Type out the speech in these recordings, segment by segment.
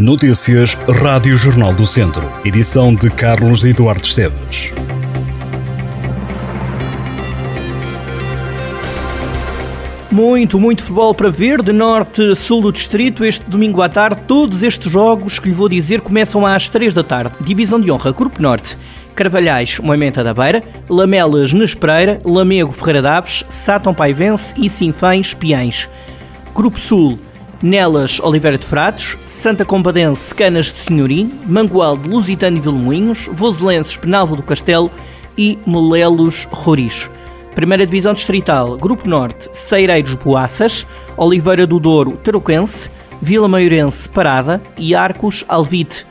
Notícias Rádio Jornal do Centro. Edição de Carlos Eduardo Esteves. Muito, muito futebol para ver, de norte a sul do distrito, este domingo à tarde. Todos estes jogos que lhe vou dizer começam às 3 da tarde. Divisão de honra, Grupo Norte. Carvalhais, Moimenta da Beira, Lamelas, Nespereira, Lamego, Ferreira Daves, Sátão Paivense e Sinfães, Piães. Grupo Sul, Nelas, Oliveira de Fratos, Santa Compadense, Canas de Senhorim, Mangualde, Lusitano e Vilmoinhos, Voselenses, Penalvo do Castelo e Molelos, Roriz. Primeira Divisão Distrital, Grupo Norte, Seireiros Boaças, Oliveira do Douro, Tarouquense, Vila Maiorense, Parada e Arcos, Alvite.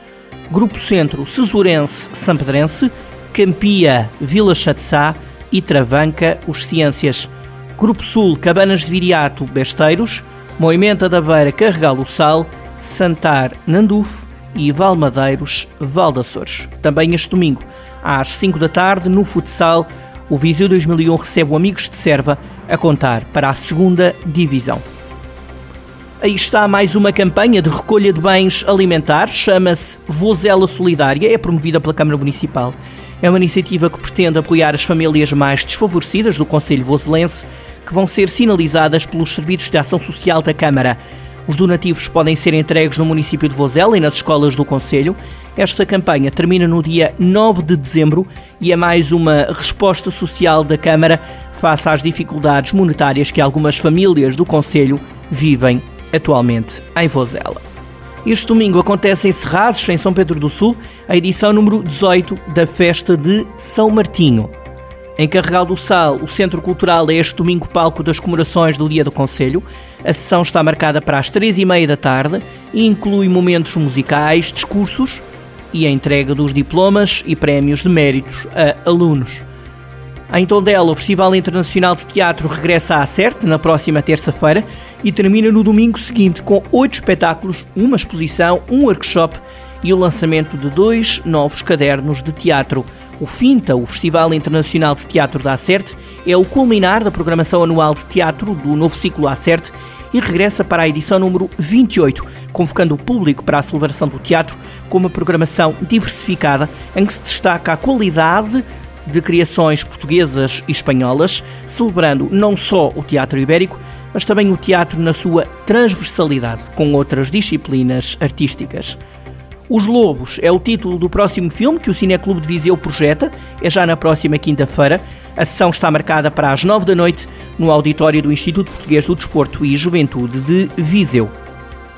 Grupo Centro, Cesurense, Sampedrense, Campia, Vila Chatzá e Travanca, os Ciências. Grupo Sul, Cabanas de Viriato, Besteiros, Moimenta da Beira, Carregal do Sal, Santar, Nandufo e Valmadeiros, Valdaçores. Também este domingo, às 5 da tarde, no futsal, o Viseu 2001 recebe o Amigos de Serva a contar para a segunda divisão. Aí está mais uma campanha de recolha de bens alimentares, chama-se Vozela Solidária, é promovida pela Câmara Municipal. É uma iniciativa que pretende apoiar as famílias mais desfavorecidas do Conselho Voselense, que vão ser sinalizadas pelos serviços de ação social da Câmara. Os donativos podem ser entregues no município de Vozela e nas escolas do Conselho. Esta campanha termina no dia 9 de dezembro e é mais uma resposta social da Câmara face às dificuldades monetárias que algumas famílias do Conselho vivem atualmente em Vozela. Este domingo acontece em Serrazes, em São Pedro do Sul, a edição número 18 da Festa de São Martinho. Em Carregal do Sal, o Centro Cultural é este domingo palco das comemorações do Dia do Conselho. A sessão está marcada para as três e meia da tarde e inclui momentos musicais, discursos e a entrega dos diplomas e prémios de méritos a alunos. Em Tondela, o Festival Internacional de Teatro regressa à CERT na próxima terça-feira e termina no domingo seguinte com oito espetáculos, uma exposição, um workshop e o lançamento de dois novos cadernos de teatro. O FINTA, o Festival Internacional de Teatro da Acerte, é o culminar da programação anual de teatro do novo ciclo Acerte e regressa para a edição número 28, convocando o público para a celebração do teatro com uma programação diversificada em que se destaca a qualidade de criações portuguesas e espanholas, celebrando não só o teatro ibérico, mas também o teatro na sua transversalidade com outras disciplinas artísticas. Os Lobos é o título do próximo filme que o Cineclube de Viseu projeta, é já na próxima quinta-feira. A sessão está marcada para as nove da noite no auditório do Instituto Português do Desporto e Juventude de Viseu.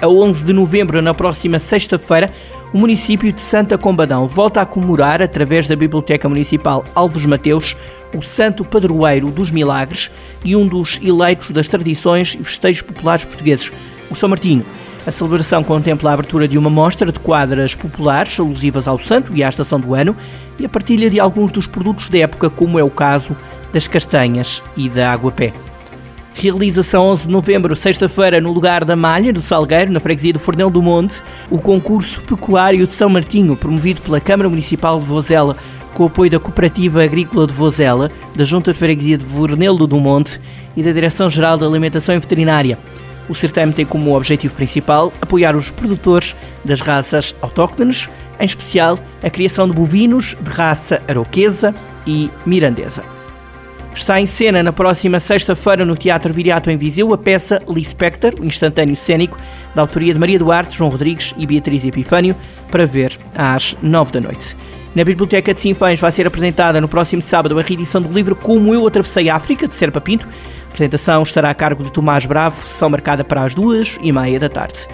A 11 de novembro, na próxima sexta-feira, o município de Santa Combadão volta a comemorar, através da Biblioteca Municipal Alves Mateus, o Santo Padroeiro dos Milagres e um dos eleitos das tradições e festejos populares portugueses, o São Martinho. A celebração contempla a abertura de uma mostra de quadras populares alusivas ao santo e à estação do ano e a partilha de alguns dos produtos da época, como é o caso das castanhas e da água-pé. Realização 11 de novembro, sexta-feira, no lugar da Malha, do Salgueiro, na freguesia do Fornel do Monte, o concurso pecuário de São Martinho, promovido pela Câmara Municipal de Vozela, com o apoio da Cooperativa Agrícola de Vozela, da Junta de Freguesia de Fornelo do Monte e da Direção-Geral da Alimentação e Veterinária. O certame tem como objetivo principal apoiar os produtores das raças autóctones, em especial a criação de bovinos de raça aroquesa e mirandesa. Está em cena na próxima sexta-feira no Teatro Viriato em Viseu a peça Lispector, o instantâneo cênico, da autoria de Maria Duarte, João Rodrigues e Beatriz Epifânio, para ver às nove da noite. Na Biblioteca de Sinfãs vai ser apresentada no próximo sábado a reedição do livro Como Eu Atravessei a África, de Serpa Pinto. A apresentação estará a cargo de Tomás Bravo, sessão marcada para as duas e meia da tarde.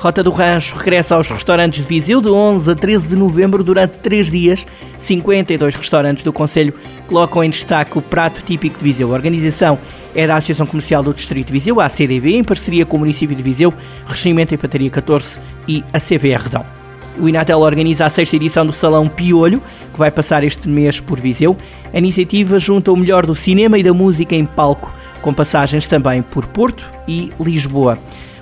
Rota do Rancho regressa aos restaurantes de Viseu de 11 a 13 de novembro durante três dias. 52 restaurantes do Conselho colocam em destaque o prato típico de Viseu. A organização é da Associação Comercial do Distrito de Viseu, a ACDV, em parceria com o município de Viseu, Regimento Infantaria 14 e a CVR Redão. O Inatel organiza a sexta edição do Salão Piolho, que vai passar este mês por Viseu. A iniciativa junta o melhor do cinema e da música em palco, com passagens também por Porto e Lisboa.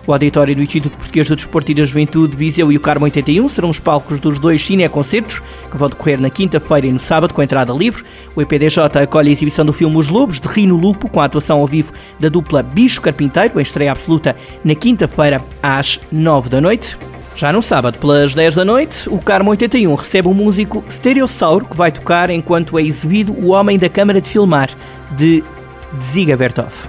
O auditório do Instituto Português do Desporto e da Juventude, Viseu e o Carmo 81 serão os palcos dos dois cineconcertos, que vão decorrer na quinta-feira e no sábado, com entrada livre. O EPDJ acolhe a exibição do filme Os Lobos, de Rino Lupo, com a atuação ao vivo da dupla Bicho Carpinteiro, em estreia absoluta, na quinta-feira, às nove da noite. Já no sábado, pelas 10 da noite, o Carmo 81 recebe o músico Stereossauro, que vai tocar enquanto é exibido O Homem da Câmara de Filmar, de Ziga Vertov.